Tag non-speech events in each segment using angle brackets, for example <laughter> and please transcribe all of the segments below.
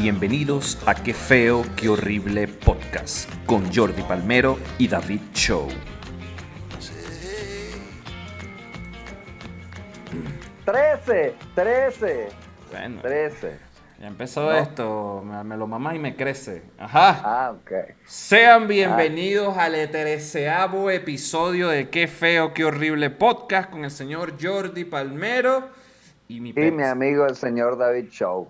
Bienvenidos a Qué feo, qué horrible podcast con Jordi Palmero y David Show. ¡Trece! ¡Trece! Bueno, ¡Trece! ya empezó esto, me, me lo mamas y me crece. Ajá. Ah, ok. Sean bienvenidos al treceavo episodio de Qué feo, qué horrible podcast con el señor Jordi Palmero y mi Y mi amigo el señor David Show.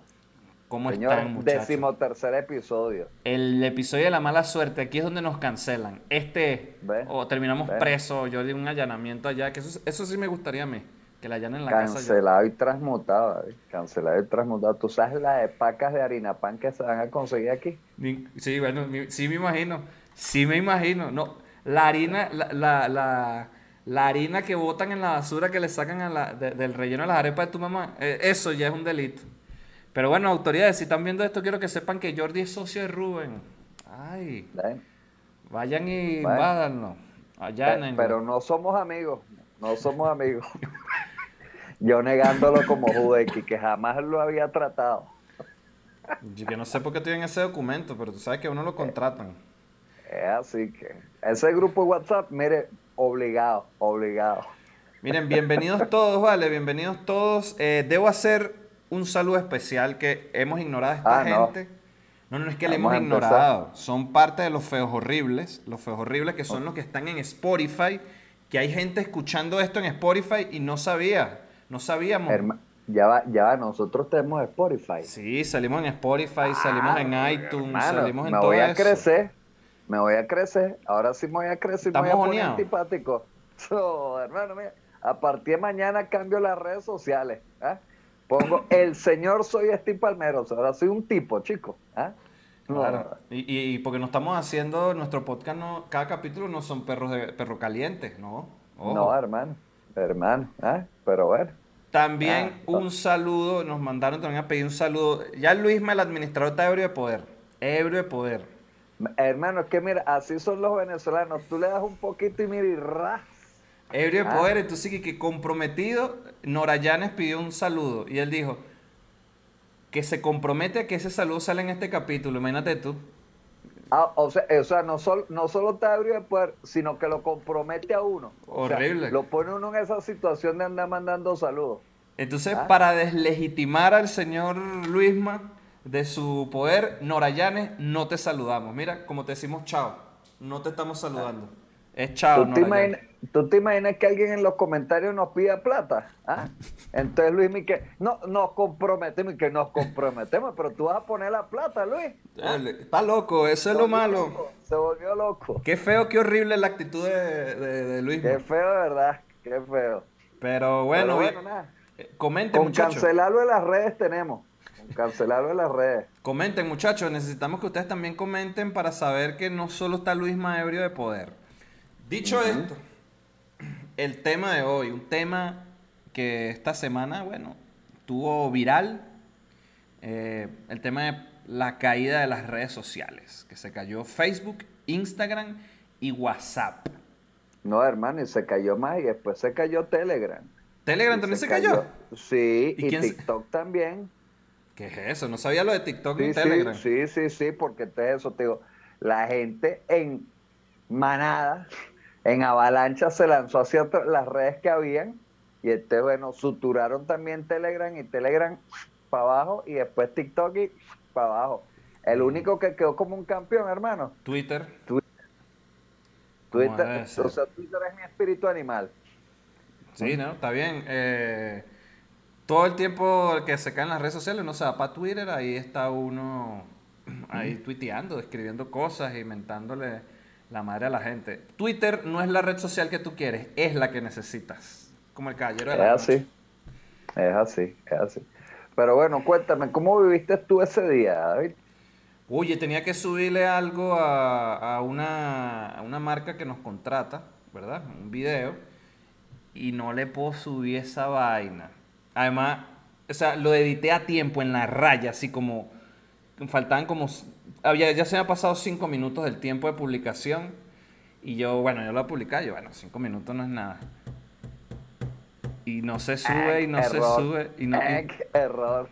¿Cómo Señor, están, muchachos? decimotercer episodio. El episodio de la mala suerte, aquí es donde nos cancelan. Este, o terminamos ve. presos, yo di un allanamiento allá, que eso, eso sí me gustaría a mí, que la allanen en la casa. yo. Cancelado y transmutado, David. Cancelado y transmutado. ¿Tú sabes las epacas de harina pan que se van a conseguir aquí? Sí, bueno, sí me imagino, sí me imagino. No, la harina, la, la, la, la harina que botan en la basura que le sacan a la, de- del relleno de las arepas de tu mamá, eh, eso ya es un delito. Pero bueno, autoridades, si están viendo esto, quiero que sepan que Jordi es socio de Rubén. Ay, vayan y Pe- allánenlo. Pero no somos amigos. No somos amigos. <laughs> Yo negándolo como Judeki, que jamás lo había tratado. Yo no sé por qué tienen ese documento, pero tú sabes que uno lo contratan. Es así que. Ese grupo de WhatsApp, mire, obligado, obligado. Miren, bienvenidos todos, vale, bienvenidos todos. Eh, debo hacer un saludo especial que hemos ignorado a esta Ah, no. gente. No, no es que le hemos ignorado. Son parte de los feos horribles. Los feos horribles que son los que están en Spotify. Que hay gente escuchando esto en Spotify y no sabía. No sabíamos. Herma- ya va, ya va, nosotros tenemos Spotify. Sí, salimos en Spotify, salimos en Ah, iTunes, hermano, salimos en me todo voy a eso. crecer, me voy a crecer, ahora sí me voy a crecer me voy a ¿Estamos poner antipático. <laughs> So, hermano, mira, a partir de mañana cambio las redes sociales. ¿ah? Pongo el señor soy Steve Palmero, ahora soy un tipo, chico. ¿ah? No, Claro. Y, y- y porque no estamos haciendo nuestro podcast, no, cada capítulo no son perros de perro calientes, ¿no? Ojo. no, hermano, hermano, ¿ah? pero bueno. También Ah, un saludo, nos mandaron también a pedir un saludo. Ya Luisma, el administrador, está ebrio de poder. Ebrio de poder. Hermano, es que mira, así son los venezolanos, tú le das un poquito y mira y ras. Ebrio de Ah. poder, entonces que, que comprometido, Nora Llanes pidió un saludo. Y él dijo que se compromete a que ese saludo sale en este capítulo. Imagínate tú. Ah, o sea, o sea no, solo no solo te abre de poder, sino que lo compromete a uno. O sea, Horrible. lo pone uno en esa situación de andar mandando saludos. Entonces, Ah. para deslegitimar al señor Luisma de su poder, Nora Llanes, no te saludamos. Mira, como te decimos chao, no te estamos saludando. Es chao, ¿Tú te, ¿Tú te imaginas que alguien en los comentarios nos pida plata? ¿Ah? Entonces Luis me que no, nos comprometemos y que nos comprometemos, pero tú vas a poner la plata, Luis. Llanes. Está loco, eso es lo malo. Se volvió loco. Qué feo, qué horrible la actitud de, de, de Luis. Qué feo, de verdad. Qué feo. Pero bueno, Pero bueno, nada. eh, comenten, Con cancelarlo en las redes tenemos. Con cancelarlo en las redes. Comenten, muchachos. Necesitamos que ustedes también comenten para saber que no solo está Luis ebrio de poder. Dicho esto, el tema de hoy, un tema que esta semana, bueno, tuvo viral. eh, el tema de la caída de las redes sociales, que se cayó Facebook, Instagram y WhatsApp. No, hermano, y se cayó más y después se cayó Telegram. Telegram Y también se, cayó. Sí, ¿Y y, quién se- TikTok también. ¿Qué es eso? No sabía lo de TikTok ni Sí, sí, Telegram. sí, sí, sí, porque entonces eso te digo, la gente en manada, en avalancha se lanzó hacia las redes que habían y este bueno, suturaron también Telegram y Telegram para abajo y después TikTok y para abajo. El único que quedó como un campeón, hermano, Twitter. Twitter, ser. o sea, Twitter es mi espíritu animal. Sí, ¿no? Está bien. Eh, todo el tiempo que se caen las redes sociales, uno se va para Twitter, ahí está uno ahí tuiteando, escribiendo cosas, inventándole la madre a la gente. Twitter no es la red social que tú quieres, es la que necesitas. Como el caballero de Es la noche. así, es así, es así. Pero bueno, cuéntame, ¿cómo viviste tú ese día, David? Oye, tenía que subirle algo a, a una, a una marca que nos contrata, ¿verdad? Un video. Y no le puedo subir esa vaina. Además, o sea, lo edité a tiempo en la raya, así como. Faltaban como. Había, ya se me ha pasado cinco minutos del tiempo de publicación. Y yo, bueno, yo lo publicar. Yo, bueno, cinco minutos no es nada. y no se sube y no se sube y no error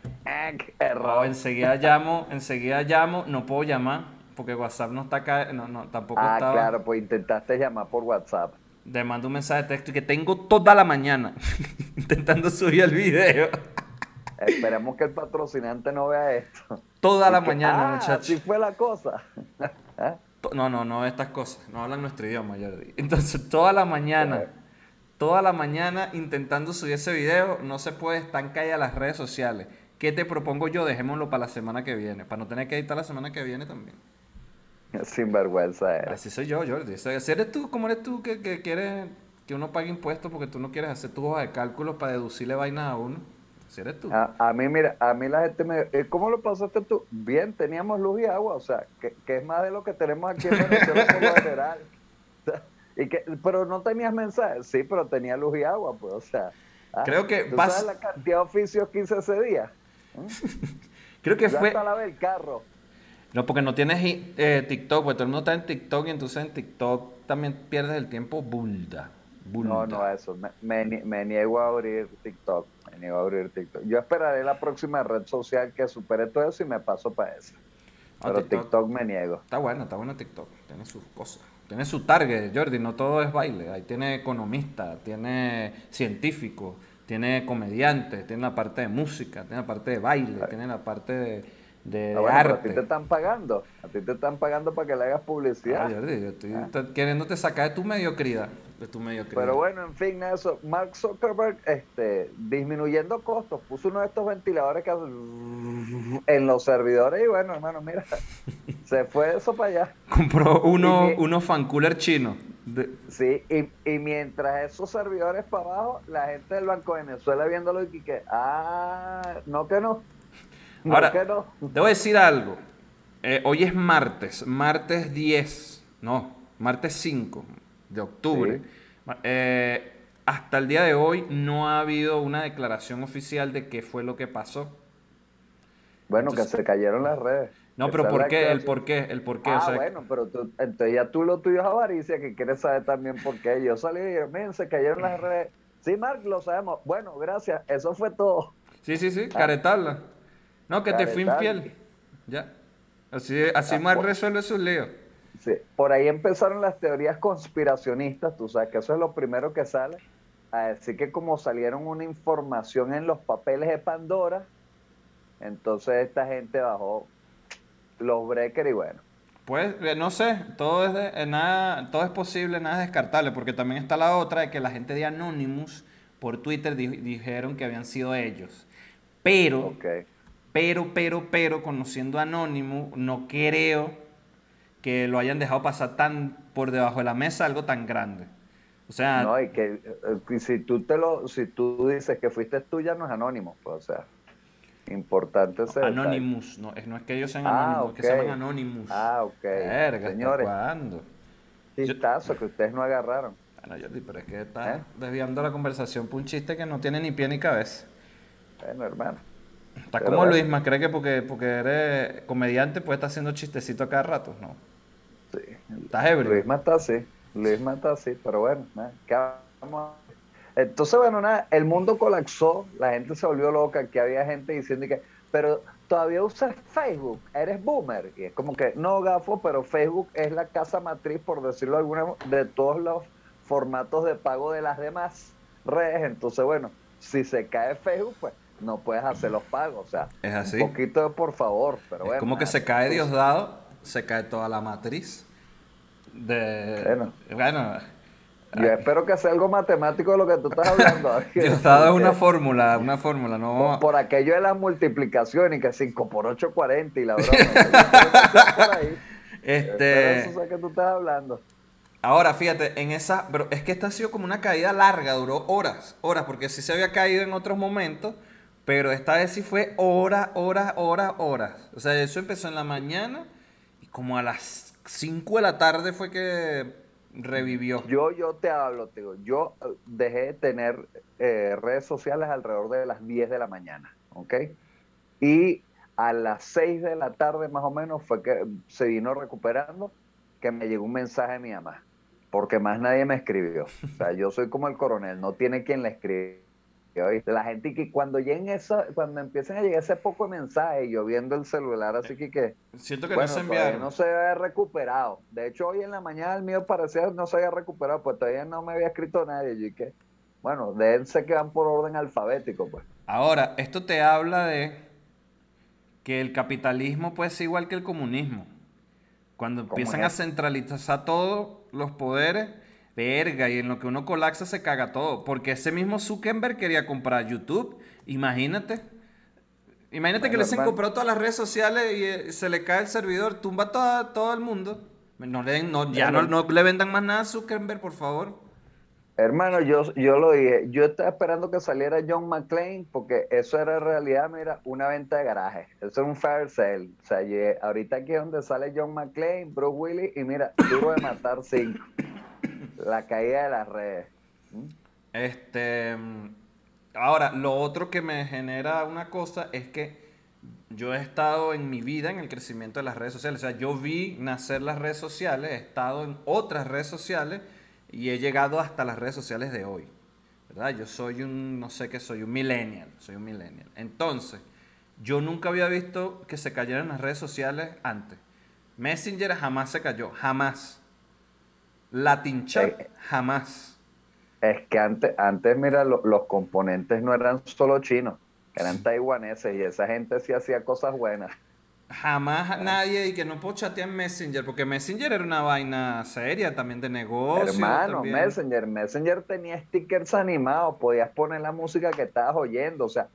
error oh, enseguida llamo enseguida llamo no puedo llamar porque WhatsApp no está acá no, no tampoco ah estaba. claro pues intentaste llamar por WhatsApp le mando un mensaje de texto y que tengo toda la mañana <laughs> intentando subir el video esperemos que el patrocinante no vea esto toda la mañana ah, muchachos así fue la cosa no no no estas cosas no hablan nuestro idioma Jordi entonces toda la mañana toda la mañana intentando subir ese video, no se puede, están caídas las redes sociales. ¿Qué te propongo yo? Dejémoslo para la semana que viene, para no tener que editar la semana que viene también. Sin vergüenza. Así soy yo, Jordi. Si eres tú, ¿cómo eres tú que, que quieres que uno pague impuestos porque tú no quieres hacer tu hoja de cálculo para deducirle vainas a uno? Si eres tú. A, mí, mira, a mí la gente me... Eh, ¿Cómo lo pasaste tú? Bien, teníamos luz y agua, o sea, que, que es más de lo que tenemos aquí en <laughs> Venezuela por lo general. <laughs> Y que, pero no tenías mensajes, sí, pero tenía luz y agua, pues, o sea. Ah, Creo que ¿tú sabes la cantidad de oficios que hice ese día? ¿Mm? <laughs> Creo que Yo fue. Hasta la vez el carro. No, porque no tienes eh, TikTok, porque todo el mundo está en TikTok y entonces en TikTok también pierdes el tiempo bulda. No, no, eso. Me, me, niego a abrir TikTok. Me niego a abrir TikTok. Yo esperaré la próxima red social que supere todo eso y me paso para esa. Pero TikTok me niego. Está bueno, está bueno TikTok. Tiene sus cosas tiene su target, Jordi, no todo es baile. Ahí tiene economista, tiene científico, tiene comediante, tiene la parte de música, tiene la parte de baile, tiene la parte de, de, ah, arte. A ti te están pagando, a ti te están pagando para que le hagas publicidad. Ah, Jordi, yo estoy ah. queriéndote sacar de tu mediocridad de tu Pero bueno, en fin, eso. Mark Zuckerberg, este, disminuyendo costos, puso uno de estos ventiladores que en los servidores y bueno, hermano, mira, <laughs> se fue eso para allá. Compró uno, unos fan cooler chinos. Sí, y, mientras esos servidores para abajo, la gente del Banco de Venezuela viéndolo y que, ah, no que no. Ahora, que no. te voy a decir algo. Eh, hoy es martes, martes 10, no, martes 5 de octubre. Eh, hasta el día de hoy no ha habido una declaración oficial de qué fue lo que pasó. Bueno, que se cayeron las redes. No, pero ¿por qué? ¿El por qué? ¿El por qué? Ah, bueno, pero tú, entonces ya tú lo tuyo es avaricia, que quieres saber también por qué. Yo salí y dije, miren, se cayeron las redes. Sí, Mark, lo sabemos. Bueno, gracias. Eso fue todo. Sí, sí, sí, ah. caretarla. No, que te fui infiel. Ya. Así, así ah, Mark resuelve sus líos. Sí, por ahí empezaron las teorías conspiracionistas, tú sabes que eso es lo primero que sale, a decir que como salieron una información en los papeles de Pandora, entonces esta gente bajó los breakers y bueno. Pues eh, no sé, todo es, de, eh, nada, todo es posible, nada es descartable, porque también está la otra de que la gente de Anonymous por Twitter dijeron que habían sido ellos. Pero, pero, pero, pero, conociendo a Anonymous, no creo que lo hayan dejado pasar tan por debajo de la mesa algo tan grande. O sea, no, y que eh, si tú te lo si tú dices que fuiste tú ya no es anónimo, pues, o sea, importante ser Anonymous, no es, no es que ellos sean ah, anónimos, que se llaman Anonymous. Ah, ok. Verga, Señores, chistazo que ustedes no agarraron. Bueno, Jordi, pero es que está ¿Eh? desviando la conversación por un chiste que no tiene ni pie ni cabeza. Bueno, hermano. Está como Luis, más cree que porque, porque eres comediante puedes estar haciendo chistecito a cada rato, ¿no? Sí. Estás ebrio. Luis está así, Luis está así, pero bueno, ¿qué vamos Entonces, bueno, nada, el mundo colapsó, la gente se volvió loca, que había gente diciendo que, pero todavía usas Facebook, eres boomer. Y es como que, no, gafo, pero Facebook es la casa matriz, por decirlo de alguna de todos los formatos de pago de las demás redes. Entonces, bueno, si se cae Facebook, pues no puedes hacer los pagos. O sea, es así. un poquito de por favor, pero bueno. Como que se cae Diosdado, se cae toda la matriz. De, bueno, yo espero que sea algo matemático de lo que tú estás hablando. <laughs> Diosdado es una fórmula, una fórmula, no. Por, aquello de la multiplicación y que 5 por 8, 40 y la broma. <laughs> este. Eso es que tú estás hablando. Ahora, fíjate, en esa. Pero es que esta ha sido como una caída larga, duró horas, horas, porque sí se había caído en otros momentos, pero esta vez sí fue horas, horas, horas, horas. O sea, eso empezó en la mañana y como a las 5 de la tarde fue que revivió. Yo, yo te hablo, te digo, yo eh, dejé de tener eh, redes sociales alrededor de las 10 de la mañana, ¿ok? Y a las 6 de la tarde más o menos fue que se vino recuperando, que me llegó un mensaje de mi mamá, porque más nadie me escribió. O sea, yo soy como el coronel, no tiene quien le La gente que cuando lleguen eso, cuando empiecen a llegar ese poco de mensajes, yo viendo el celular, así que que siento que no se enviaron. No se había recuperado. De hecho, hoy en la mañana el mío parecía no se había recuperado, pues todavía no me había escrito nadie. Y que, bueno, déjense que van por orden alfabético, pues. Ahora, esto te habla de que el capitalismo puede ser igual que el comunismo. Cuando empiezan a centralizar todos los poderes, verga, y en lo que uno colapsa se caga todo. Porque ese mismo Zuckerberg quería comprar YouTube. Imagínate. Imagínate que le han comprado todas las redes sociales y eh, se le cae el servidor, tumba todo, todo el mundo. No le, no, ya no, no, le vendan más nada a Zuckerberg, por favor. Hermano, yo, yo lo dije, yo estaba esperando que saliera John McClane porque eso era en realidad, mira, una venta de garaje. Eso es un fire sale. O sea, ahorita aquí es donde sale John McClane, Bruce Willis y mira, duro de matar cinco. La caída de las redes. ¿Mm? Este, ahora, lo otro que me genera una cosa es que yo he estado en mi vida en el crecimiento de las redes sociales. O sea, yo vi nacer las redes sociales, he estado en otras redes sociales y he llegado hasta las redes sociales de hoy. ¿Verdad? Yo soy un, no sé qué soy, un millennial. Soy un millennial. Entonces, yo nunca había visto que se cayeran las redes sociales antes. Messenger jamás se cayó, jamás. Latin Chat, eh, jamás. Es que antes, antes mira, los componentes no eran solo chinos, eran taiwaneses y esa gente sí hacía cosas buenas. Jamás nadie y que no puedo chatear en Messenger, porque Messenger era una vaina seria también de negocio. Hermano, Messenger, Messenger tenía stickers animados, podías poner la música que estabas oyendo, o sea,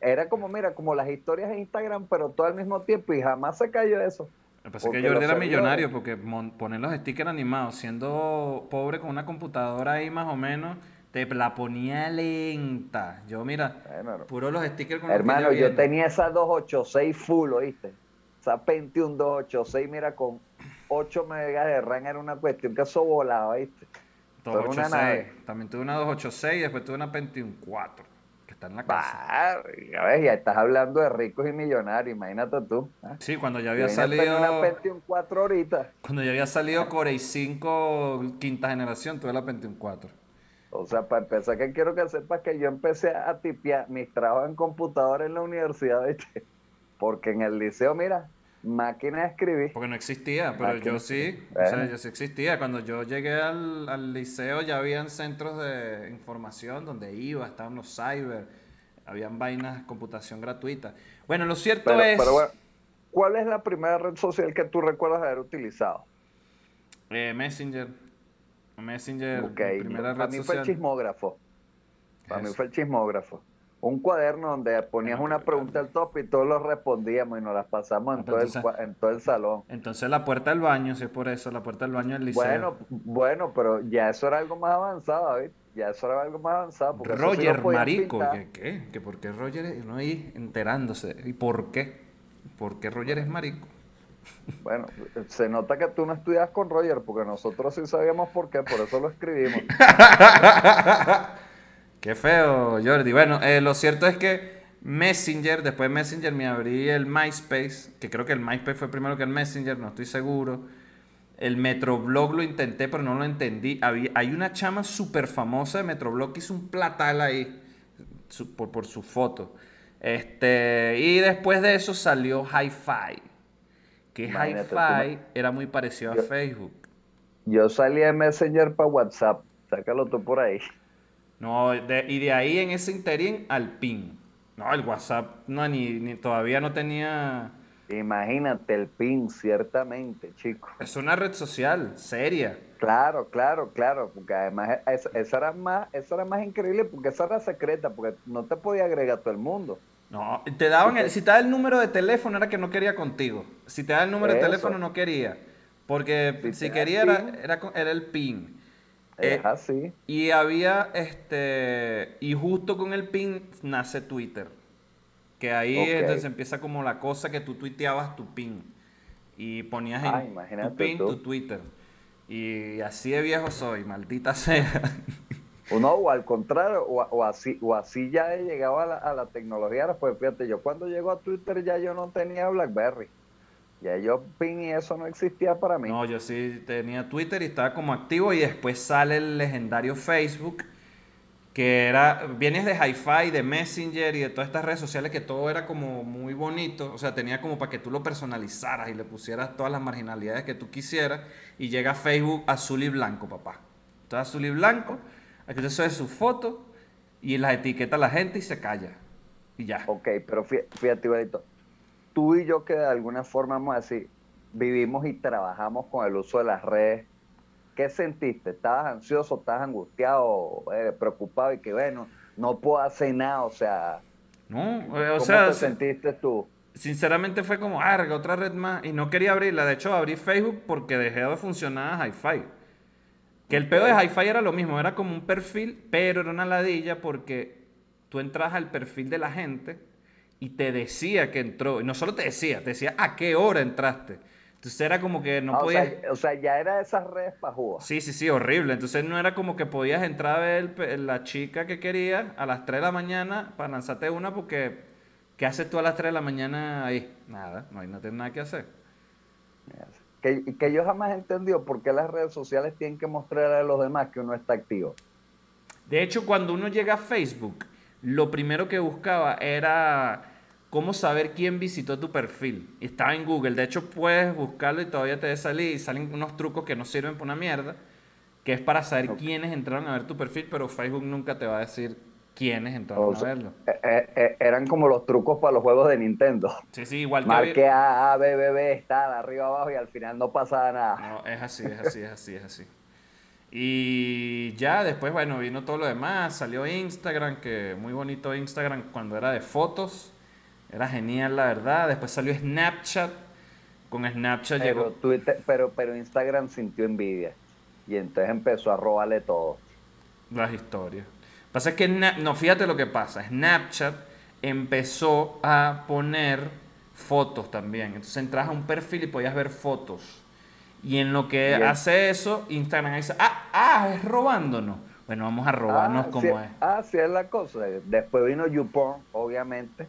era como, mira, como las historias de Instagram, pero todo al mismo tiempo y jamás se cayó eso. Me parece que Jordi era millonario porque poner los stickers animados, siendo pobre con una computadora ahí más o menos, te la ponía lenta. Yo, mira, puro los stickers con Hermano, yo tenía esa 286 full, ¿oíste? Esa Pentium 286, mira, con 8 megas de RAM era una cuestión que eso volaba, ¿viste? 286. También tuve una 286 y después tuve una Pentium 4, que está en la casa. a ver, ya estás hablando de ricos y millonarios, imagínate tú. ¿eh? Sí, cuando ya había salido... una Pentium 4 ahorita. Cuando ya había salido Core i5 quinta generación, tuve la Pentium 4. O sea, para empezar, que quiero que sepas que yo empecé a tipear mis trabajos en computadora en la universidad, ¿viste? Porque en el liceo, mira, máquina de escribir. Porque no existía, pero yo sí, o sea, yo sí existía. Cuando yo llegué al, liceo ya habían centros de información donde iba, estaban los cyber, habían vainas, computación gratuita. Bueno, lo cierto es... Pero bueno, ¿cuál es la primera red social que tú recuerdas haber utilizado? Eh, Messenger. Messenger, primera red Para mí fue el chismógrafo. Para mí fue el chismógrafo un cuaderno donde ponías una pregunta al top y todos los respondíamos y nos las pasamos en, todo, el, en todo el salón. Entonces la puerta del baño, si es por eso, la puerta del baño del liceo. Bueno, bueno, pero ya eso era algo más avanzado, David. Ya eso era algo más avanzado. Porque Roger Marico, ¿qué? ¿qué? ¿Que ¿Por qué Roger no ahí enterándose? ¿Y por qué? ¿Por qué Roger es marico? Bueno, se nota que tú no estudias con Roger, porque nosotros sí sabíamos por qué, por eso lo escribimos. <laughs> Qué feo, Jordi. Bueno, eh, lo cierto es que Messenger, después de Messenger me abrí el MySpace, que creo que el MySpace fue primero que el Messenger, no estoy seguro. El Metroblog lo intenté, pero no lo entendí. Había, hay una chama súper famosa de Metroblog que hizo un platal ahí por, por, su foto. Este, y después de eso salió Hi-Fi. Que Hi-Fi era muy parecido a Facebook. Yo salí de Messenger para WhatsApp. Sácalo tú por ahí. No, y de ahí en ese interín al PIN. No, el WhatsApp no, ni, ni todavía no tenía... Imagínate el PIN, ciertamente, chico. Es una red social, seria. Claro, claro, claro, porque además esa era más, eso era más increíble porque esa era secreta, porque no te podía agregar todo el mundo. No, te daban el, si te daba el número de teléfono era que no quería contigo. Si te da el número de teléfono no quería. Porque si, quería era, era, era, el PIN. Es eh, así. Y había, este, y justo con el pin nace Twitter. Que ahí entonces empieza como la cosa que tú tuiteabas tu pin. Y ponías en tu pin tu Twitter. Y así de viejo soy, maldita sea. O no, o al contrario, o, así, o así ya he llegado a la, a la tecnología. Pues fíjate, yo cuando llego a Twitter ya yo no tenía Blackberry. Ya yo pin y eso no existía para mí. No, yo sí tenía Twitter y estaba como activo y después sale el legendario Facebook que era, vienes de Hi-Fi, de Messenger y de todas estas redes sociales que todo era como muy bonito, o sea, tenía como para que tú lo personalizaras y le pusieras todas las marginalidades que tú quisieras y llega Facebook azul y blanco, papá. Todo azul y blanco, aquí usted sube su foto y las etiqueta a la gente y se calla. Y ya. Ok, pero fíjate, igualito, tú y yo que de alguna forma, vamos a decir, vivimos y trabajamos con el uso de las redes ¿Qué sentiste? ¿Estabas ansioso, estabas angustiado, eh, preocupado y que bueno, no puedo hacer nada? O sea, no, eh, o ¿cómo te sentiste tú? Sinceramente fue como, arga, otra red más. Y no quería abrirla. De hecho, abrí Facebook porque dejé de funcionar Hi-Fi. Que el pedo de Hi-Fi era lo mismo, era como un perfil, pero era una ladilla porque tú entras al perfil de la gente y te decía que entró. Y no solo te decía, te decía a qué hora entraste. Entonces era como que no ah, podías. O sea, ya era esas redes jugar. Sí, sí, sí, horrible. Entonces no era como que podías entrar a ver la chica que querías a las 3 de la mañana para lanzarte una porque. ¿Qué haces tú a las 3 de la mañana ahí? Nada, no, hay, no tienes nada que hacer. Que, que yo jamás he entendido por qué las redes sociales tienen que mostrar a los demás que uno está activo. De hecho, cuando uno llega a Facebook, lo primero que buscaba era cómo saber quién visitó tu perfil. estaba en Google. De hecho, puedes buscarlo y todavía te salir y salen unos trucos que no sirven para una mierda, que es para saber quiénes entraron a ver tu perfil, pero Facebook nunca te va a decir quiénes entraron a verlo. Eh, eh, eh, eran como los trucos para los juegos de Nintendo. Sí, sí, igual que... que A, A, B, B, B, está arriba, abajo y al final no pasa nada. No, es así, es así, es así, es así. Y ya después, bueno, vino todo lo demás, salió Instagram, que muy bonito Instagram cuando era de fotos era genial, la verdad. Después salió Snapchat. Con Snapchat pero llegó. Twitter, pero, pero Instagram sintió envidia. Y entonces empezó a robarle todo. Las historias. Pasa que, no, fíjate lo que pasa. Snapchat empezó a poner fotos también. Entonces entras a un perfil y podías ver fotos. Y en lo que hace eso, Instagram dice, ah, ah, es robándonos. Bueno, vamos a robarnos ah, como es. Ah, sí es la cosa. Después vino YouPorn, obviamente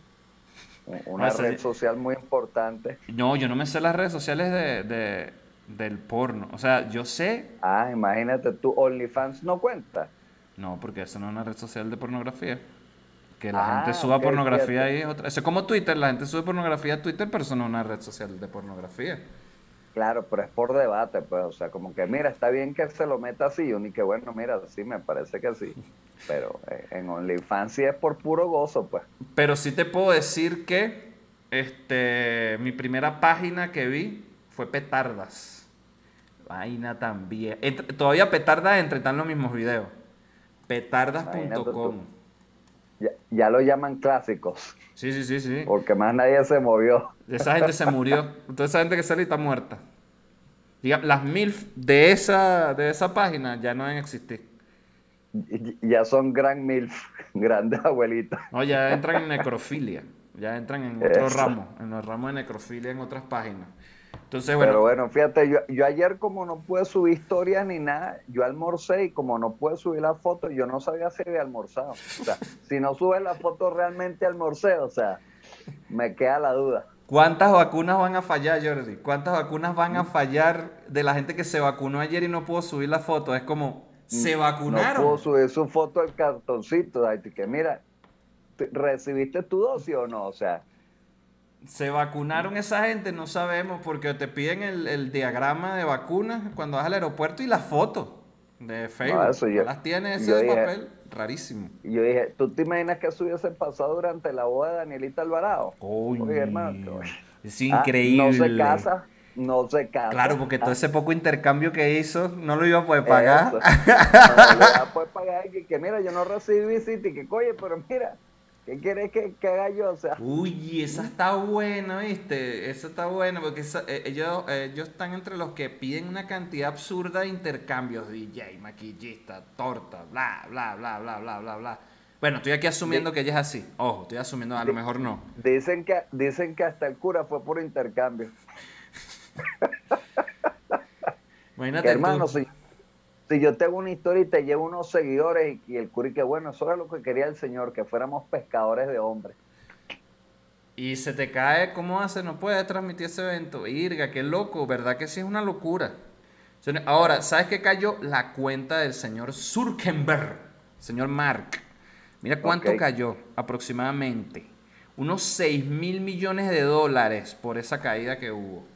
una red social muy importante. No, yo no me sé las redes sociales de, del porno. O sea, yo sé. Ah, imagínate tú, OnlyFans no cuenta. No, porque eso no es una red social de pornografía. Que la gente ah, suba pornografía ahí es otra. Eso es como Twitter, la gente sube pornografía a Twitter, pero eso no es una red social de pornografía. Claro, pero es por debate, pues, o sea, como que mira, está bien que se lo meta así, ni que bueno, mira, sí, me parece que sí, <laughs> pero eh, en OnlyFans sí es por puro gozo, pues. Pero sí te puedo decir que este, mi primera página que vi fue Petardas. Vaina también. todavía Petardas entre están los mismos videos. Petardas.com. Ya, ya, lo llaman clásicos. Sí, sí, sí, sí. Porque más nadie se movió. Esa gente se murió. Toda esa gente que sale está muerta. las mil de esa, de esa página ya no deben existir. Ya son gran mil, <laughs> grandes abuelitas. No, ya entran en necrofilia. Ya entran en otro ramo, en los ramos de necrofilia en otras páginas. Entonces, bueno. Pero bueno, fíjate, yo, yo ayer como no pude subir historias ni nada, yo almorcé y como no pude subir la foto, yo no sabía si había almorzado. O sea, <laughs> si no subes la foto realmente almorcé, o sea, me queda la duda. ¿Cuántas vacunas van a fallar, Jordi? ¿Cuántas vacunas van a fallar de la gente que se vacunó ayer y no pudo subir la foto? Es como, se vacunaron. No pudo subir su foto del cartoncito, que mira, ¿recibiste tu dosis o no? O sea, ¿Se vacunaron esa gente? No sabemos, porque te piden el, diagrama de vacunas cuando vas al aeropuerto y la foto de Facebook. las tienes ese papel rarísimo. Yo dije, ¿tú te imaginas que eso hubiese pasado durante la boda de Danielita Alvarado? Oye, hermano. Es increíble. Ah, no se casa, no se casa. Claro, porque todo ese poco intercambio que hizo no lo iba a poder pagar. no, lo iba a poder pagar. Y que, mira, yo no recibí visita y que, oye, pero mira, ¿Qué quieres que, haga yo? O sea. Uy, esa está buena, ¿viste? Esa está buena porque eh, ellos, ellos están entre los que piden una cantidad absurda de intercambios. DJ, maquillista, torta, bla, bla, bla, bla, bla, bla, bla. Bueno, estoy aquí asumiendo que ella es así. Ojo, estoy asumiendo, a lo mejor no. Dicen que, dicen que hasta el cura fue por intercambio. <laughs> Imagínate. hermano, sí si yo tengo una historia y te llevo unos seguidores y, el curi que bueno, eso era lo que quería el Señor, que fuéramos pescadores de hombres. Y se te cae, ¿cómo hace? No puede transmitir ese evento. Irga, qué loco, ¿verdad que sí es una locura? Ahora, ¿sabes qué cayó? La cuenta del señor Zurkenberg. señor Mark. Mira cuánto cayó aproximadamente. Unos 6 mil millones de dólares por esa caída que hubo.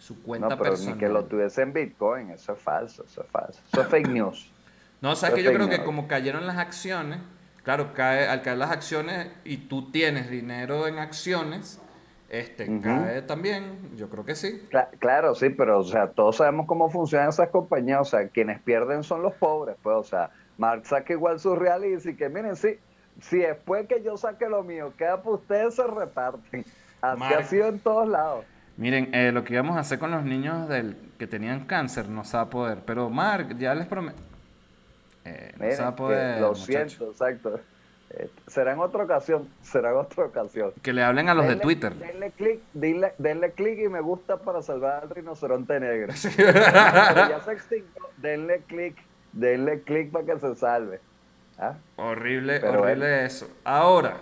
Su cuenta No, pero personal. ni que lo tuviese en Bitcoin, eso es falso, eso es falso. Eso es fake news. No, sabes que yo creo que como cayeron las acciones, claro, cae, al caer las acciones y tú tienes dinero en acciones, este, cae también, yo creo que sí. Cla- Claro, sí, pero o sea, todos sabemos cómo funcionan esas compañías, o sea, quienes pierden son los pobres, pues, o sea, Mark saca igual sus reales y dice que miren, sí, si después que yo saque lo mío, queda para ustedes, se reparten. Así Mark. ha sido en todos lados. Miren, eh, lo que íbamos a hacer con los niños del, que tenían cáncer no se va a poder, pero Mark, ya les prometo... Eh, no Miren, se va a poder, lo muchacho. siento, exacto. Eh, será en otra ocasión, será en otra ocasión. Que le hablen a los de Denle- Twitter. Denle clic, dile- denle clic y me gusta para salvar al rinoceronte negro. <laughs> Pero ya se extinguió, denle clic, denle clic para que se salve. ¿Ah? Horrible, Pero horrible bueno. eso. Ahora,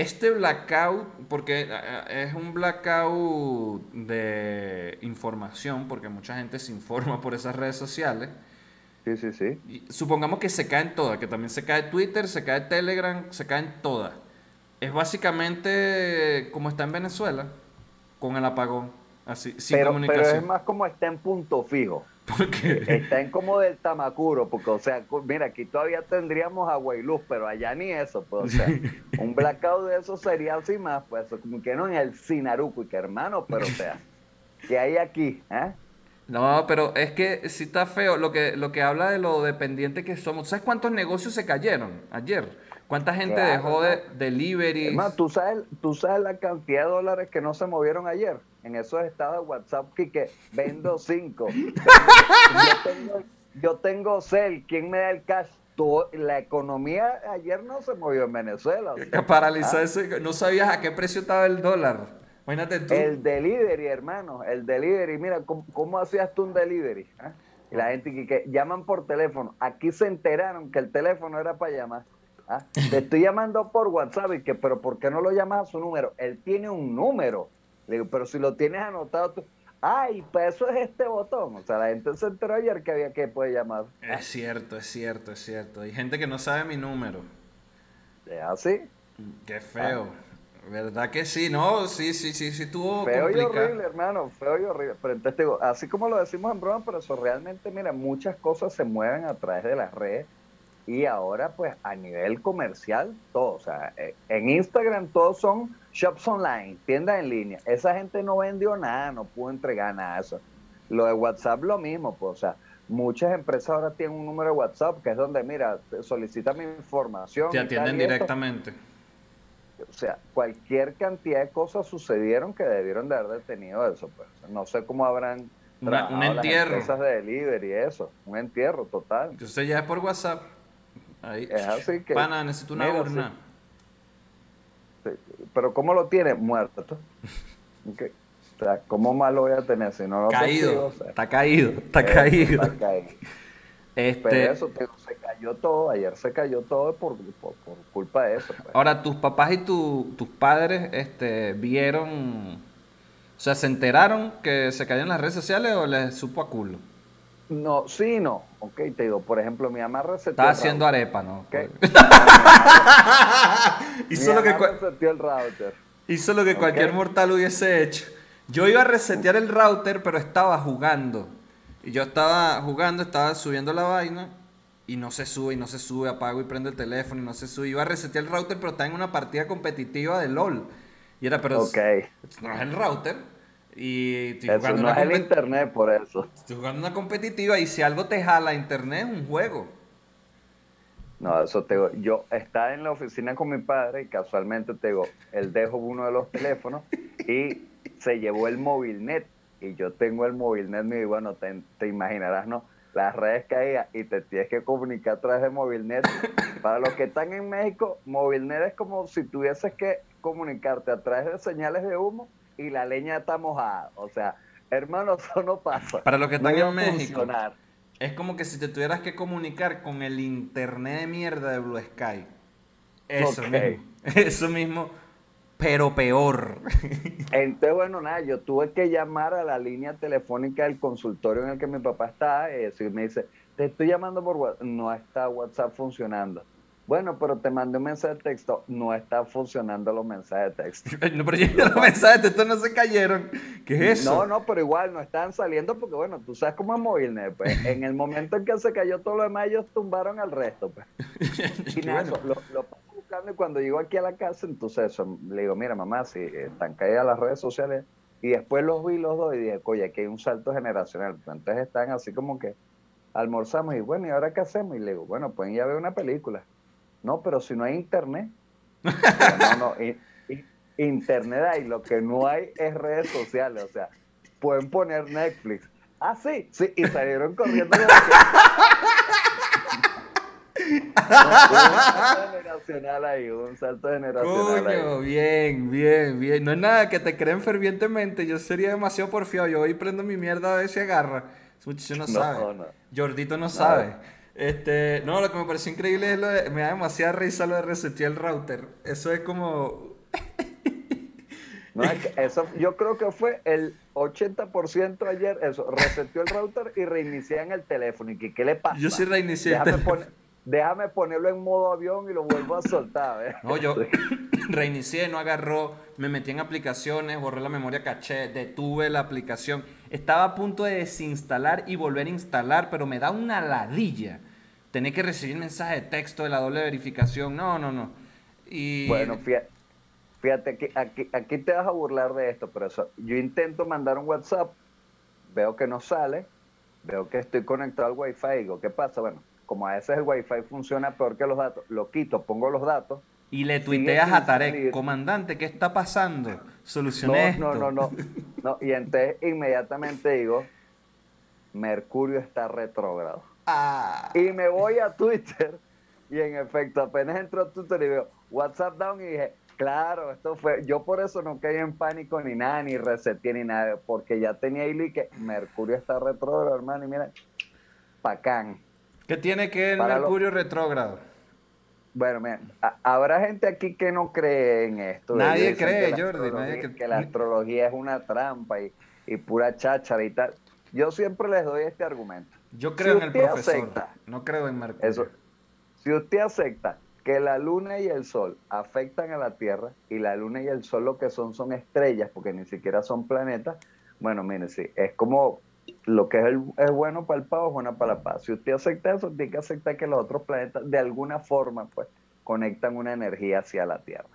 este blackout, porque eh, es un blackout de información, porque mucha gente se informa por esas redes sociales. Sí, sí, sí. Y supongamos que se caen todas, que también se cae Twitter, se cae Telegram, se caen todas. Es básicamente como está en Venezuela, con el apagón, así, sin Pero, pero comunicación. es más como está en punto fijo. Porque Está en como del Tamacuro, porque, o sea, mira, aquí todavía tendríamos agua y luz, pero allá ni eso, pues, o sea, un blackout de eso sería así más, pues, como que no en el Sinaruco, y que hermano, pero, o sea, ¿qué hay aquí? ¿eh? No, pero es que sí está feo lo que, lo que habla de lo dependiente que somos. ¿Sabes cuántos negocios se cayeron ayer? ¿Cuánta gente Claro, dejó de. Hermano, ¿tú sabes, tú sabes la cantidad de dólares que no se movieron ayer en esos estados de WhatsApp que, que vendo <laughs> cinco. yo, tengo, yo tengo cel, ¿quién me da el cash? Todo- la economía ayer no se movió en Venezuela. o sea, paralizó ah, eso. No sabías a qué precio estaba el dólar. Imagínate tú. El delivery, hermano, el delivery. Mira, ¿cómo, cómo hacías tú un delivery? ah? Y la gente que, que llaman por teléfono. Aquí se enteraron que el teléfono era para llamar. ¿ah? Te estoy llamando por WhatsApp y que, pero ¿por qué no lo llamas a su número? Él tiene un número. Le digo, pero si lo tienes anotado tú. Ay, pues eso es este botón. O sea, la gente se enteró ayer que había que puede llamar. Es cierto, es cierto, es cierto. Hay gente que no sabe mi número. Es así. Qué feo. ¿Verdad que sí? No, sí, sí, sí, sí estuvo Feo y horrible, hermano, feo y horrible. Pero entonces te digo, así como lo decimos en broma, pero eso realmente, mira, muchas cosas se mueven a través de las redes y ahora pues a nivel comercial, todo. O sea, eh, en Instagram todos son shops online, tiendas en línea. Esa gente no vendió nada, no pudo entregar nada eso. Lo de WhatsApp lo mismo, pues, o sea, muchas empresas ahora tienen un número de WhatsApp que es donde, mira, solicita mi información. Te atienden directamente. O sea, cualquier cantidad de cosas sucedieron que debieron de haber detenido eso. Pues. No sé cómo habrán Una- un las entierro. empresas de delivery y eso. Un entierro total. Entonces ya es por WhatsApp. Ahí. Es así que- Pana, necesito una mira, urna. Sí. Pero ¿cómo lo tiene? Muerto. <laughs> Ok. O sea, ¿cómo más lo voy a tener si no lo Caído. consigo? O sea, Está caído. Está eso, caído. está caído. Este, Pero eso, te se cayó todo. Ayer se cayó todo por, por, por culpa de eso. pues. Ahora, tus papás y tu- tus padres este, vieron, o sea, ¿se enteraron que se cayeron las redes sociales o les supo a culo? No, sí, no. Ok, te digo, por ejemplo, mi mamá reseteó Estaba haciendo router, arepa, ¿no? ¿ok? hizo, Mi <laughs> lo que, mamá cua- reseteó el router. hizo lo que cualquier mortal hubiese hecho. Yo iba a resetear el router, pero estaba jugando. Y yo estaba jugando, estaba subiendo la vaina. Y no se sube, y no se sube, apago y prendo el teléfono y no se sube. Iba a resetear el router, pero estaba en una partida competitiva de LOL. Y era, pero Ok. no es el router. Y estoy Eso jugando, no una es el internet por eso. estoy jugando una competitiva y si algo te jala internet es un juego. No, eso te digo. Yo estaba en la oficina con mi padre y casualmente te digo, él dejó uno de los teléfonos y se llevó el movilnet. Y yo tengo el movilnet mío y bueno, te, te imaginarás, ¿no? Las redes caídas y te tienes que comunicar a través de movilnet. Para los que están en México, movilnet es como si tuvieses que comunicarte a través de señales de humo y la leña está mojada. O sea, hermano, <laughs> eso no pasa. Para los que están en México. funcionar. Es como que si te tuvieras que comunicar con el internet de mierda de Blue Sky. Eso mismo. <laughs> Eso mismo, pero peor. <laughs> Entonces, bueno, nada, yo tuve que llamar a la línea telefónica del consultorio en el que mi papá está y decir, me dice, te estoy llamando por WhatsApp, no está WhatsApp funcionando. Bueno, pero te mandé un mensaje de texto, no está funcionando los mensajes de texto. <laughs> No, pero ya los mensajes de texto no se cayeron. ¿Qué es eso? No, no, pero igual no estaban saliendo porque, bueno, tú sabes cómo es móvil, pues. <laughs> En el momento en que se cayó todo lo demás, ellos tumbaron el resto, pues. <laughs> Y nada, bueno. lo, lo paso buscando y cuando llego aquí a la casa, entonces eso, le digo, mira, mamá, si están caídas las redes sociales, y después los vi los dos y dije, oye, aquí hay un salto generacional. Entonces están así como que almorzamos y bueno, ¿y ahora qué hacemos? Y le digo, bueno, pueden ir a ver una película. No, pero si no hay internet. <laughs> No, no, internet hay, lo que no hay es redes sociales, o sea, pueden poner Netflix. Ah, sí, sí, y salieron corriendo. que- un salto generacional ahí, un salto generacional ahí. Coño, bien, bien, bien. No es nada que te creen fervientemente. Yo sería demasiado porfiado. Yo voy y prendo mi mierda a ver si agarra. Muchacho no, No, sabe. no. Jordito no sabe. Este, no, lo que me pareció increíble es lo de, me da demasiada risa lo de resetear el router. Eso es como, <laughs> No, eso, yo creo que fue el 80% ayer, eso, reseteó el router y reinicié en el teléfono. ¿Y que, qué le pasa? yo sí reinicié déjame, ponerlo en modo avión y lo vuelvo a soltar. ¿ves? No, yo <clears throat> reinicié, no agarró, me metí en aplicaciones, borré la memoria caché, detuve la aplicación. Estaba a punto de desinstalar y volver a instalar, pero me da una ladilla. Tener que recibir mensaje de texto de la doble verificación. No, no, no. Y Bueno, fíjate, fíjate que aquí, aquí te vas a burlar de esto, pero eso, yo intento mandar un WhatsApp, veo que no sale, veo que estoy conectado al Wi-Fi, digo, ¿qué pasa? Bueno, como a veces el Wi-Fi funciona peor que los datos, lo quito, pongo los datos. Y le tuiteas a Tarek, salir. comandante, ¿qué está pasando? Solucioné esto. No, no, no, <laughs> no. Y entonces inmediatamente digo, Mercurio está retrógrado. Ah. Y me voy a Twitter y en efecto apenas entro a Twitter y veo WhatsApp down y dije, claro, esto fue, yo por eso no caí en pánico ni nada, ni reseté ni nada, porque ya tenía ahí que Mercurio está retrógrado, hermano, y mira, pacán. ¿Qué tiene que ver el Para lo- Mercurio retrógrado? Bueno, mira, ha- habrá gente aquí que no cree en esto. Nadie cree, Jordi, nadie cree. Que la astrología es una trampa y, y pura cháchara y tal. Yo siempre les doy este argumento. Yo creo Si en el profesor, acepta no creo en Mercurio. Eso. Si usted acepta que la luna y el sol afectan a la Tierra y la luna y el sol lo que son son estrellas, porque ni siquiera son planetas, bueno, mire, sí, es como lo que es, el- es bueno para el pavo es bueno para la paz. Si usted acepta eso, tiene que aceptar que los otros planetas de alguna forma pues conectan una energía hacia la Tierra.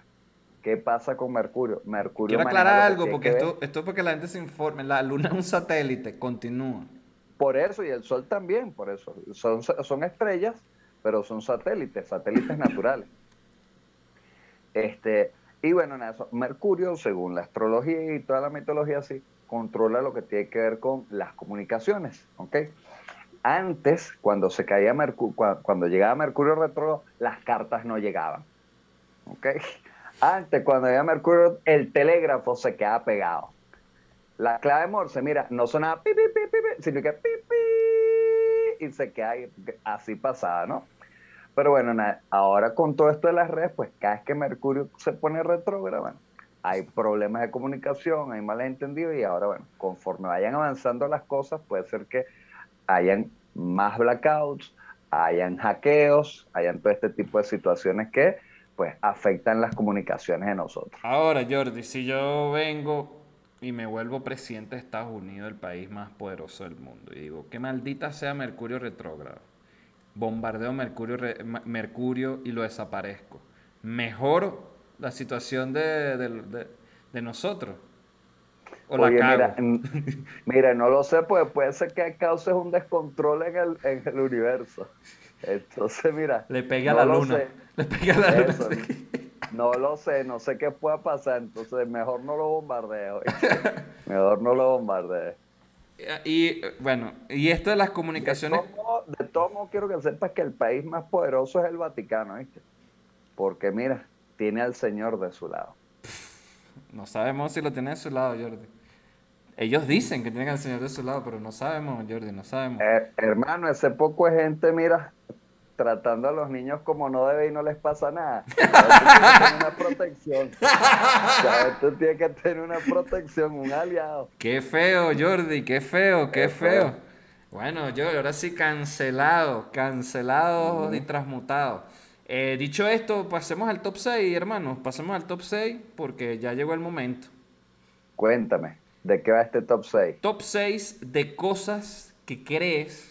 ¿Qué pasa con Mercurio? Mercurio Quiero aclarar algo, porque esto, esto es para que la gente se informe. La luna es un satélite, continúa. Por eso, y el Sol también, por eso. Son, son estrellas, pero son satélites, satélites naturales. Este, y bueno, eso, Mercurio, según la astrología y toda la mitología así, controla lo que tiene que ver con las comunicaciones, ¿ok? Antes, cuando se caía Mercurio, cuando llegaba Mercurio retrógrado, las cartas no llegaban, ¿ok? Antes, cuando llegaba Mercurio, el telégrafo se quedaba pegado. La clave Morse, mira, no sonaba pi, pi, pi, sino que pi, pi, y se queda así pasada, ¿no? Pero bueno, ahora con todo esto de las redes, pues cada vez que Mercurio se pone retrógrado, hay problemas de comunicación, hay malentendidos y ahora, bueno, conforme vayan avanzando las cosas, puede ser que hayan más blackouts, hayan hackeos, hayan todo este tipo de situaciones que pues afectan las comunicaciones de nosotros. Ahora, Jordi, si yo vengo y me vuelvo presidente de Estados Unidos, el país más poderoso del mundo, y digo, que maldita sea Mercurio retrógrado, bombardeo Mercurio, re- Mercurio y lo desaparezco. Mejoro la situación de, de- de- de nosotros. O la Oye, mira, mira, no lo sé, pues puede ser que causes un descontrol en el, en el universo. Entonces, mira. Le pegué a no la luna. sé. Le pegué a la luna. <laughs> No lo sé, no sé qué pueda pasar, entonces mejor no lo bombardeo. <laughs> Mejor no lo bombardeo. Y bueno, y esto de las comunicaciones. de todos modos, quiero que sepas que el país más poderoso es el Vaticano, ¿viste? Porque mira, tiene al Señor de su lado. No sabemos si lo tiene de su lado, Jordi. Ellos dicen que tienen al Señor de su lado, pero no sabemos, Jordi, no sabemos. Eh, hermano, ese poco de gente, mira, tratando a los niños como no debe y no les pasa nada. <laughs> Esto tiene que tener una protección. Ya, Esto tiene que tener una protección, un aliado. Qué feo, Jordi, qué feo, qué Qué feo. feo. Bueno, yo ahora sí cancelado, cancelado y transmutado. Eh, dicho esto, pasemos al top 6, hermanos. Pasemos al top 6 porque ya llegó el momento. Cuéntame, ¿de qué va este top 6? Top 6 de cosas que crees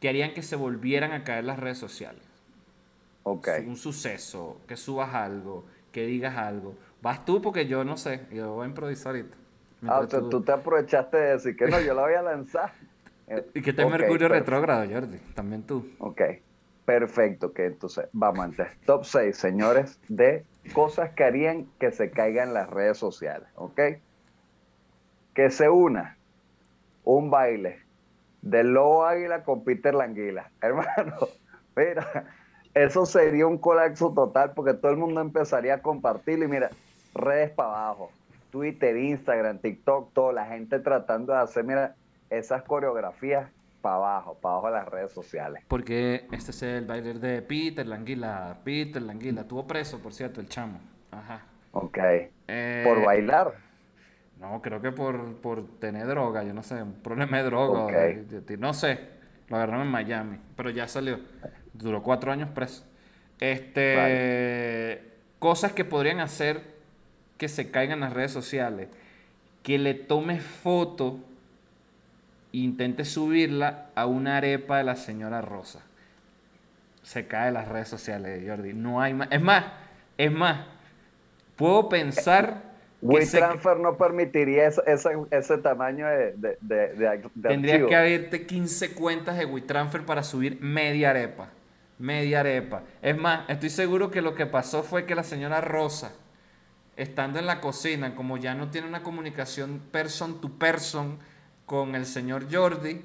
que harían que se volvieran a caer las redes sociales. Ok. Un suceso, que subas algo, que digas algo. Vas tú porque yo no sé, yo voy a improvisar ahorita. Ah, o sea, tú... te aprovechaste de decir que no, yo la voy a lanzar. <laughs> y que está en Mercurio retrógrado, Jordi, también tú. Ok, perfecto, que entonces vamos antes. Top 6, señores, de cosas que harían que se caigan las redes sociales, ¿ok? Que se una un baile del Lobo Águila con Peter Languila. <laughs> Hermano, mira, eso sería un colapso total porque todo el mundo empezaría a compartirlo y mira, redes para abajo, Twitter, Instagram, TikTok, toda la gente tratando de hacer, mira, esas coreografías para abajo, para abajo de las redes sociales. Porque este es el baile de Peter Languila. Peter Languila. Tuvo preso, por cierto, el chamo. Ajá. Ok. Eh, ¿Por bailar? No, creo que por, por tener droga, yo no sé, un problema de droga. no sé, lo agarraron en Miami, pero ya salió. Duró cuatro años preso. Este, Cosas que podrían hacer que se caigan en las redes sociales. Que le tomes foto e intente subirla a una arepa de la señora Rosa. Se cae las redes sociales, Jordi. No hay más. Es más, es más. Puedo pensar WeTransfer no permitiría ese, tamaño de, de, Tendrías que abrirte 15 cuentas de WeTransfer para subir media arepa. Media arepa. Es más, estoy seguro que lo que pasó fue que la señora Rosa, estando en la cocina, como ya no tiene una comunicación person to person con el señor Jordi,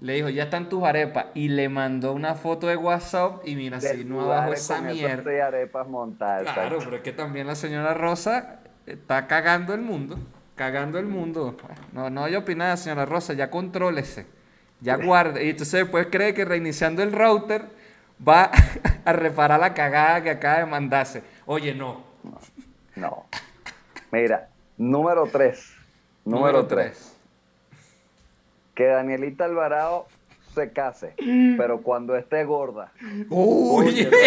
le dijo, ya están tus arepas. Y le mandó una foto de WhatsApp y mira, si no abajo esa mierda. arepas montadas. Claro, pero es que también la señora Rosa está cagando el mundo, cagando el mundo. No, no hay opinada, señora Rosa, ya contrólese, ya guarde. Y entonces después cree que reiniciando el router va <laughs> a reparar la cagada que acaba de mandarse. Oye, no. No. Mira, número tres. Número, tres. Que Danielita Alvarado se case, pero cuando esté gorda. Uy. <laughs>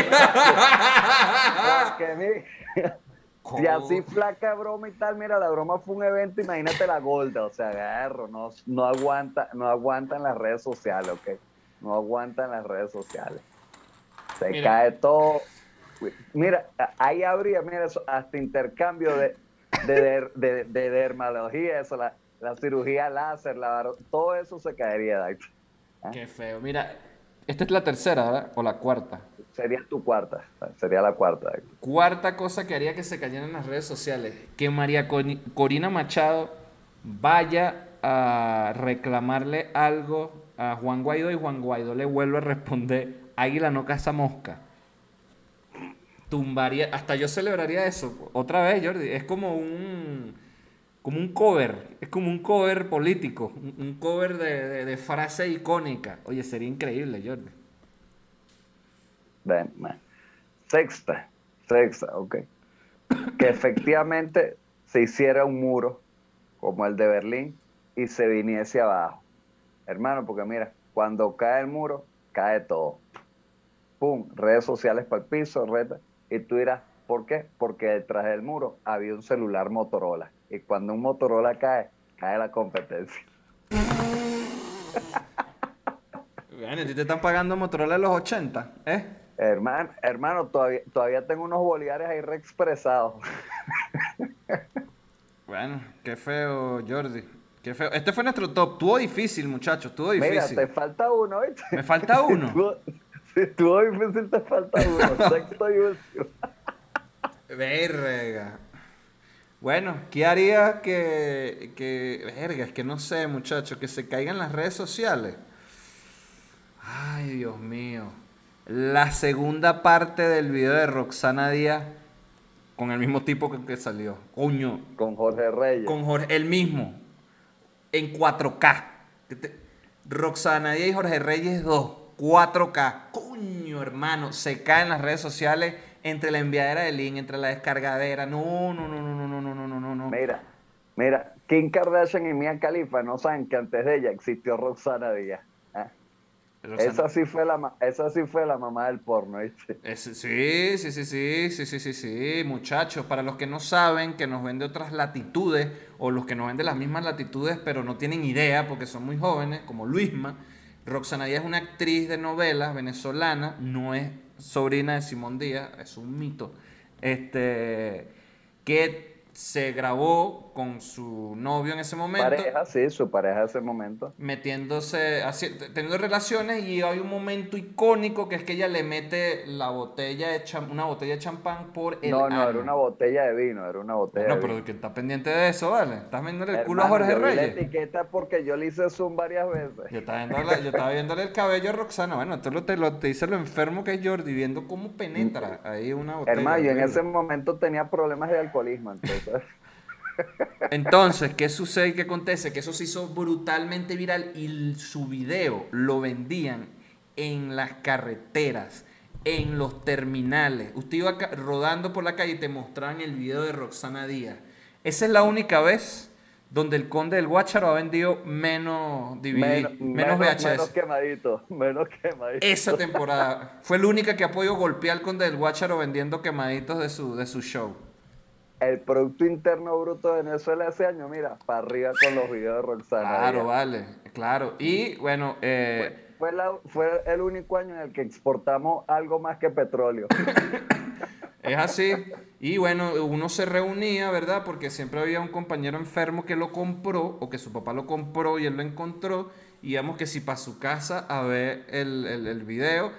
Si así flaca broma y tal, mira, la broma fue un evento, imagínate la gorda, o sea, agarro, no, no aguanta, no aguantan las redes sociales, ok. No aguantan las redes sociales. Se cae todo. Mira, ahí habría, mira, eso, hasta intercambio de, de, de, de, dermatología, eso, la, la, cirugía láser, la, todo eso se caería, ¿Ah? Qué feo. Mira, esta es la tercera, ¿verdad? O la cuarta. Sería tu cuarta, sería la cuarta. Cuarta cosa que haría que se cayeran las redes sociales, que María Corina Machado vaya a reclamarle algo a Juan Guaidó y Juan Guaidó le vuelve a responder, Águila no caza mosca. Tumbaría, hasta yo celebraría eso. Otra vez, Jordi, es como un como un cover, es como un cover político, un, cover de frase icónica. Oye, sería increíble, Jordi. Sexta, sexta, ok. Que efectivamente se hiciera un muro como el de Berlín y se viniese abajo. Hermano, porque mira, cuando cae el muro, cae todo. Pum, redes sociales para el piso, red, y tú dirás, ¿por qué? Porque detrás del muro había un celular Motorola. Y cuando un Motorola cae, cae la competencia. Bueno, ¿y te están pagando Motorola de los 80? ¿Eh? Hermano, hermano todavía, todavía tengo unos bolívares ahí reexpresados. bueno, qué feo, Jordi. Qué feo. Este fue nuestro top. Tuvo difícil, muchachos. Estuvo difícil. Mira, te falta uno, ¿viste? ¿Me falta <laughs> uno? si estuvo difícil, te falta uno. <laughs> Sexto y último. Verga. Bueno, ¿qué haría que, que... Verga, es que no sé, muchachos, que se caigan las redes sociales. Ay, Dios mío la segunda parte del video de Roxana Díaz con el mismo tipo que, que salió. Coño. Con Jorge Reyes. Con Jorge, el mismo. En 4K. Roxana Díaz y Jorge Reyes 2. 4K. Coño, hermano. Se caen las redes sociales entre la enviadera de link, entre la descargadera. No, no, no, no, no, no, no, no, no, no. Mira, mira. Kim Kardashian y Mia Khalifa no saben que antes de ella existió Roxana Díaz. Esa sí, fue la, esa sí fue la mamá del porno, ¿viste? sí, sí, sí, sí, sí, sí, sí, sí muchachos. Para los que no saben, que nos ven de otras latitudes, o los que nos ven de las mismas latitudes, pero no tienen idea porque son muy jóvenes, como Luisma, Roxana Díaz es una actriz de novelas venezolana, no es sobrina de Simón Díaz, es un mito. Este, que se grabó con su novio en ese momento. Pareja, sí, su pareja en ese momento. Metiéndose, teniendo relaciones y hay un momento icónico que es que ella le mete la botella de una botella de champán por el No, no, era una botella de vino, era una botella No, de pero que está pendiente de eso, ¿vale? Estás viendo el culo a Jorge Reyes. la etiqueta porque yo le hice zoom varias veces. Yo estaba, yo estaba viéndole el cabello a Roxana. Bueno, esto lo, te, lo, te dice lo enfermo que es Jordi, viendo cómo penetra ahí una botella. Hermano, yo en ese momento tenía problemas de alcoholismo, entonces... <laughs> Entonces, ¿qué sucede y qué acontece? Que eso se hizo brutalmente viral y su video lo vendían en las carreteras, en los terminales. Usted iba rodando por la calle y te mostraban el video de Roxana Díaz. Esa es la única vez donde el Conde del Guácharo ha vendido menos DVD, menos, VHS. Menos quemadito, menos quemadito. Esa temporada fue la única que ha podido golpear al Conde del Guácharo vendiendo quemaditos de su, de su show el Producto Interno Bruto de Venezuela ese año, mira, para arriba con los videos de Roxana. Claro, vale, claro. Y bueno... Eh... Fue, fue, el único año en el que exportamos algo más que petróleo. <laughs> es así. Y bueno, uno se reunía, ¿verdad? Porque siempre había un compañero enfermo que lo compró o que su papá lo compró y él lo encontró. Y íbamos que si para su casa a ver el, el, el video,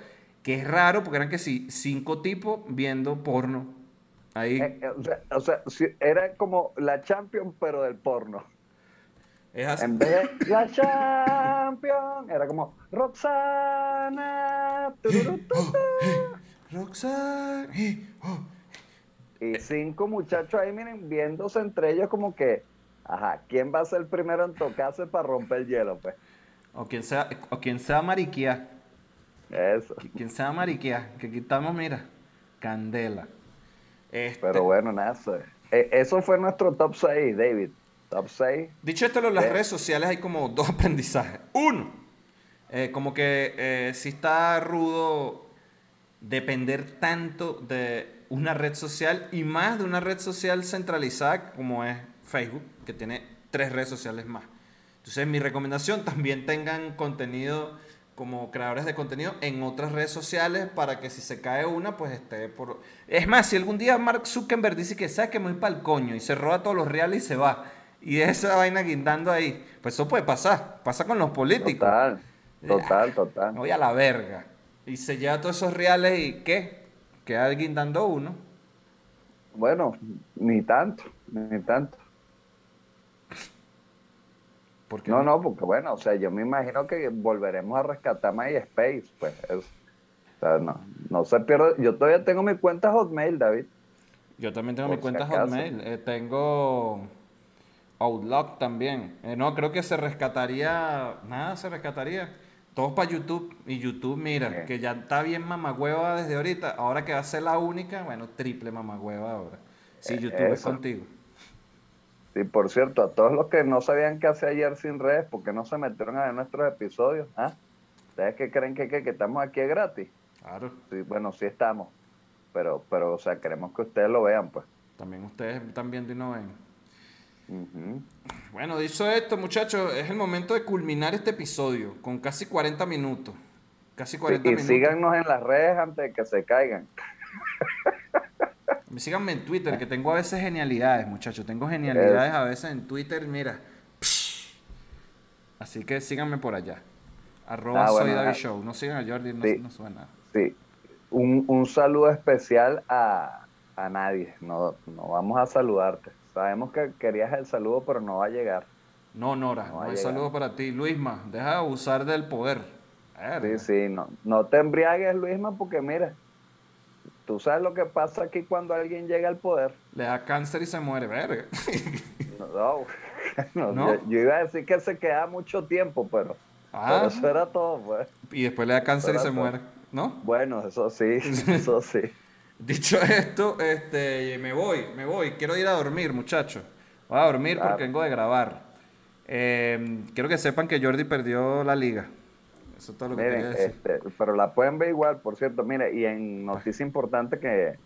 que es raro porque eran que sí, cinco tipos viendo porno Ahí. Eh, eh, o sea, era como la Champion, pero del porno. Es así. En vez de la Champion, era como Roxana. <gasps> Roxana. Y cinco muchachos ahí, miren, viéndose entre ellos como que, ajá, ¿quién va a ser el primero en tocarse para romper el hielo, pues? O quien sea, o quien sea mariquía. Eso. Quien sea mariquía, que quitamos, mira, candela. Este, Pero bueno, nada, e, eso fue nuestro top 6, David. Top 6. Dicho esto, en las redes sociales hay como dos <laughs> aprendizajes. Uno, eh, como que eh, si está rudo depender tanto de una red social y más de una red social centralizada como es Facebook, que tiene tres redes sociales más. Entonces mi recomendación también tengan contenido como creadores de contenido en otras redes sociales para que si se cae una, pues esté por... Es más, si algún día Mark Zuckerberg dice que sabe que muy para el coño y se roba todos los reales y se va, y esa vaina guindando ahí, pues eso puede pasar, pasa con los políticos. Total, total, total. voy a la verga. Y se lleva todos esos reales y ¿qué? Queda guindando uno. Bueno, ni tanto, ni tanto. No, no, porque bueno, o sea, yo me imagino que volveremos a rescatar MySpace, pues. o sea, no, no se pierde. Yo todavía tengo mi cuenta Hotmail, David. Yo también tengo mi cuenta Hotmail. Eh, tengo Outlook también. Eh, no, creo que se rescataría. Nada, se rescataría. Todos para YouTube. Y YouTube, mira, que ya está bien mamagüeva desde ahorita. Ahora que va a ser la única, bueno, triple mamagüeva ahora. Sí, eh, YouTube es contigo. Sí, por cierto, a todos los que no sabían qué hace ayer sin redes, ¿por qué no se metieron a ver nuestros episodios? ¿Ah? ¿Ustedes qué creen que, que, estamos aquí gratis? Claro. Sí, bueno, sí estamos. Pero, pero, o sea, queremos que ustedes lo vean, pues. También ustedes están viendo y no ven. Bueno, dicho esto, muchachos, es el momento de culminar este episodio con casi 40 minutos. Casi 40 y minutos. Y síganos en las redes antes de que se caigan. <laughs> Síganme en Twitter, que tengo a veces genialidades, muchachos. Tengo genialidades a veces en Twitter, mira. Así que síganme por allá. Arroba ah, soy David ah, Show. No sigan a Jordi, no, suena. Sí. Un, un saludo especial a, a nadie. No, no vamos a saludarte. Sabemos que querías el saludo, pero no va a llegar. No, Nora, no, hay saludo para ti. Luisma, deja de abusar del poder. Sí, sí, no, no te embriagues, Luisma, porque mira, Tú sabes lo que pasa aquí cuando alguien llega al poder. Le da cáncer y se muere, verga. <laughs> No, no, <laughs> Yo, iba a decir que se queda mucho tiempo, pero, ah. eso era todo, pues. Y después le da cáncer y se muere, ¿no? Bueno, eso sí, <laughs> eso sí. Dicho esto, este, me voy, me voy. Quiero ir a dormir, muchachos. Voy a dormir porque vengo de grabar. Eh, quiero que sepan que Jordi perdió la liga. Eso es todo lo que Miren, decir. este, pero la pueden ver igual, por cierto. Mire, y en noticia importante que,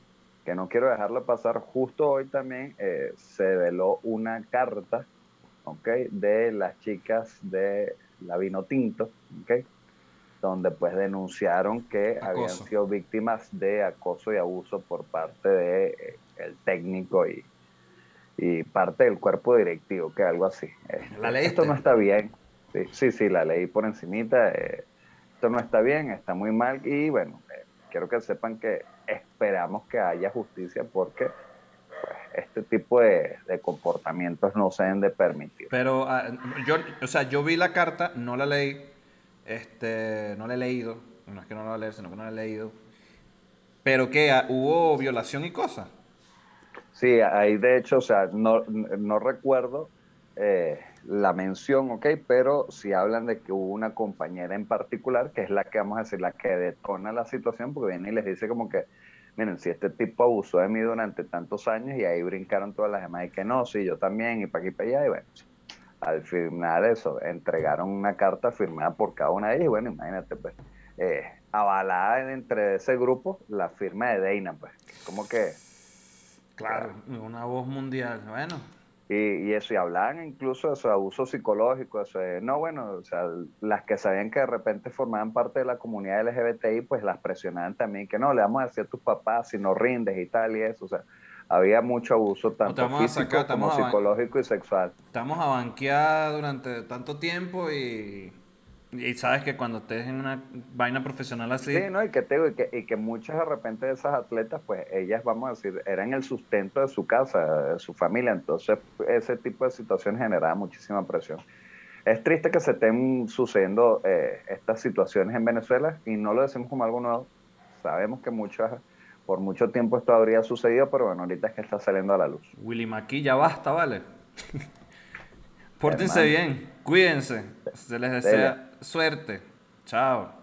que no quiero dejarla pasar, justo hoy también eh, se veló una carta, ¿ok? De las chicas de la Vino Tinto, ¿ok? Donde pues denunciaron que habían sido víctimas de acoso y abuso por parte de eh, el técnico y, y parte del cuerpo directivo, que algo así. Esto no está bien. Sí, sí, sí, la leí por encimita. eh, esto no está bien, está muy mal y bueno, eh, quiero que sepan que esperamos que haya justicia porque pues, este tipo de, de comportamientos no se deben de permitir. Pero ah, yo, o sea, yo vi la carta, no la leí, este, no la he leído, no es que no la voy a leer, sino que no la he leído. Pero que ah, hubo violación y cosas. Sí, ahí de hecho, o sea, no, no recuerdo eh, la mención, ok, pero sí hablan de que hubo una compañera en particular, que es la que vamos a decir, la que detona la situación, porque viene y les dice como que, miren, si este tipo abusó de mí durante tantos años y ahí brincaron todas las demás y que no, sí, yo también, y para aquí y para allá, y bueno, al firmar eso, entregaron una carta firmada por cada una de ellas, y bueno, imagínate, pues, eh, avalada entre ese grupo, la firma de Deina, pues, como que... Claro, una voz mundial. Bueno, Y, y eso, y hablaban incluso de de abuso psicológico, eso de, no, bueno, o sea, las que sabían que de repente formaban parte de la comunidad LGBTI, pues las presionaban también, que no, le vamos a decir a tus papás si no rindes y tal y eso, o sea, había mucho abuso tanto físico sacar, como psicológico y sexual. estamos a banquear durante tanto tiempo y, y sabes que cuando estés en una vaina profesional así, Sí, ¿no? Y que, te digo, y que, y que muchas de repente de esas atletas, pues ellas, vamos a decir, eran el sustento de su casa, de su familia, entonces ese tipo de situaciones generaba muchísima presión. Es triste que se estén sucediendo eh, estas situaciones en Venezuela y no lo decimos como algo nuevo. Sabemos que muchas, por mucho tiempo esto habría sucedido, pero bueno, ahorita es que está saliendo a la luz. Willy Maki, ya basta, ¿vale? <laughs> Pórtense Hermano. bien, cuídense, se les desea suerte. Chao.